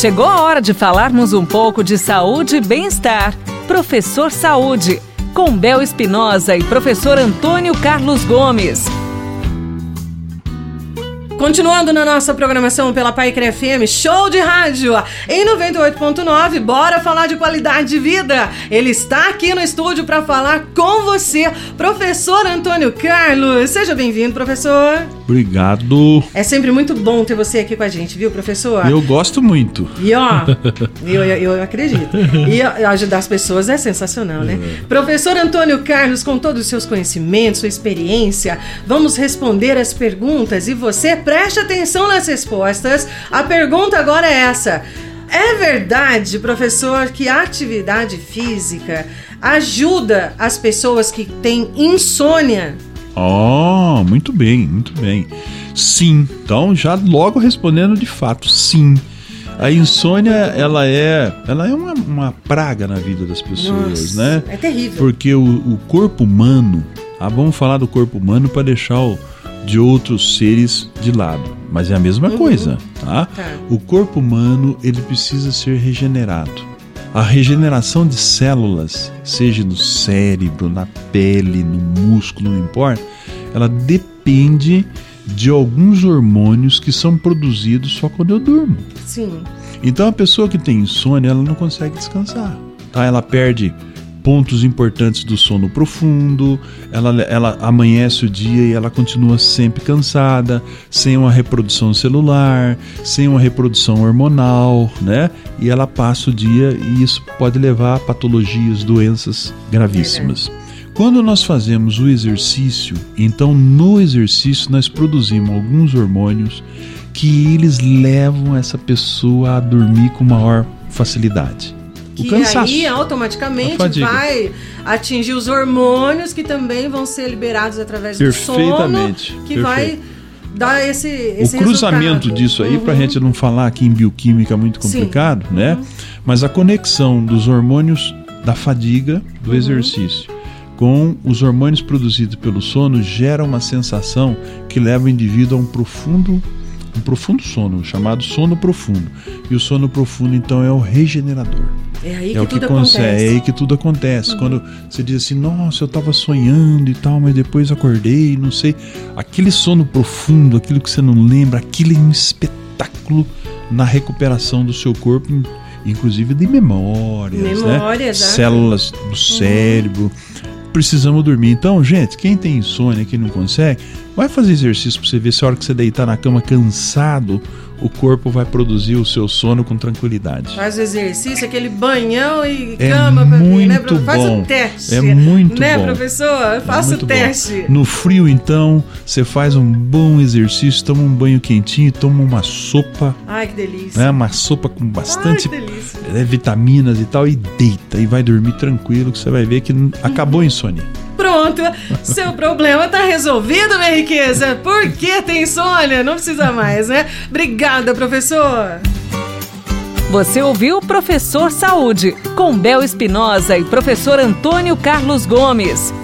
Chegou a hora de falarmos um pouco de saúde e bem-estar. Professor Saúde, com Bel Espinosa e professor Antônio Carlos Gomes. Continuando na nossa programação pela Paicre FM, show de rádio em 98.9, bora falar de qualidade de vida. Ele está aqui no estúdio para falar com você, professor Antônio Carlos. Seja bem-vindo, professor. Obrigado. É sempre muito bom ter você aqui com a gente, viu, professor? Eu gosto muito. E ó, eu, eu, eu acredito. E ajudar as pessoas é sensacional, né? É. Professor Antônio Carlos, com todos os seus conhecimentos, sua experiência, vamos responder as perguntas e você preste atenção nas respostas. A pergunta agora é essa. É verdade, professor, que a atividade física ajuda as pessoas que têm insônia? Oh, muito bem, muito bem. Sim. Então, já logo respondendo de fato, sim. A insônia, ela é, ela é uma, uma praga na vida das pessoas, Nossa, né? É terrível. Porque o, o corpo humano, ah, vamos falar do corpo humano para deixar o, de outros seres de lado, mas é a mesma uhum. coisa, tá? tá? O corpo humano ele precisa ser regenerado. A regeneração de células, seja no cérebro, na pele, no músculo, não importa, ela depende de alguns hormônios que são produzidos só quando eu durmo. Sim. Então a pessoa que tem insônia, ela não consegue descansar. Tá? Ela perde pontos importantes do sono profundo, ela, ela amanhece o dia e ela continua sempre cansada, sem uma reprodução celular, sem uma reprodução hormonal, né? E ela passa o dia e isso pode levar a patologias, doenças gravíssimas. Quando nós fazemos o exercício, então no exercício nós produzimos alguns hormônios que eles levam essa pessoa a dormir com maior facilidade que cansaço, aí automaticamente vai atingir os hormônios que também vão ser liberados através do sono, que vai dar esse, esse o cruzamento resultado. disso aí uhum. para a gente não falar aqui em bioquímica muito complicado, Sim. né? Uhum. Mas a conexão dos hormônios da fadiga do uhum. exercício com os hormônios produzidos pelo sono gera uma sensação que leva o indivíduo a um profundo um profundo sono, chamado sono profundo. E o sono profundo então é o regenerador. É aí é que o tudo que acontece. É aí que tudo acontece. Uhum. Quando você diz assim, nossa, eu estava sonhando e tal, mas depois acordei, não sei. Aquele sono profundo, aquilo que você não lembra, aquilo é um espetáculo na recuperação do seu corpo, inclusive de memórias, Memória, né? células do cérebro. Uhum precisamos dormir. Então, gente, quem tem insônia, quem não consegue, vai fazer exercício para você ver se a hora que você deitar na cama cansado, o corpo vai produzir o seu sono com tranquilidade. Faz exercício, aquele banhão e é cama para mim, né? Faz o teste. É muito né, bom. professor? Faça é o teste. Bom. No frio, então, você faz um bom exercício, toma um banho quentinho, toma uma sopa. Ai, que delícia. Né? Uma sopa com bastante Ai, vitaminas e tal, e deita e vai dormir tranquilo, que você vai ver que acabou a insônia. Pronto, seu problema tá resolvido, minha riqueza. Por que tem insônia? Não precisa mais, né? Obrigada, professor. Você ouviu Professor Saúde, com Bel Espinosa e professor Antônio Carlos Gomes.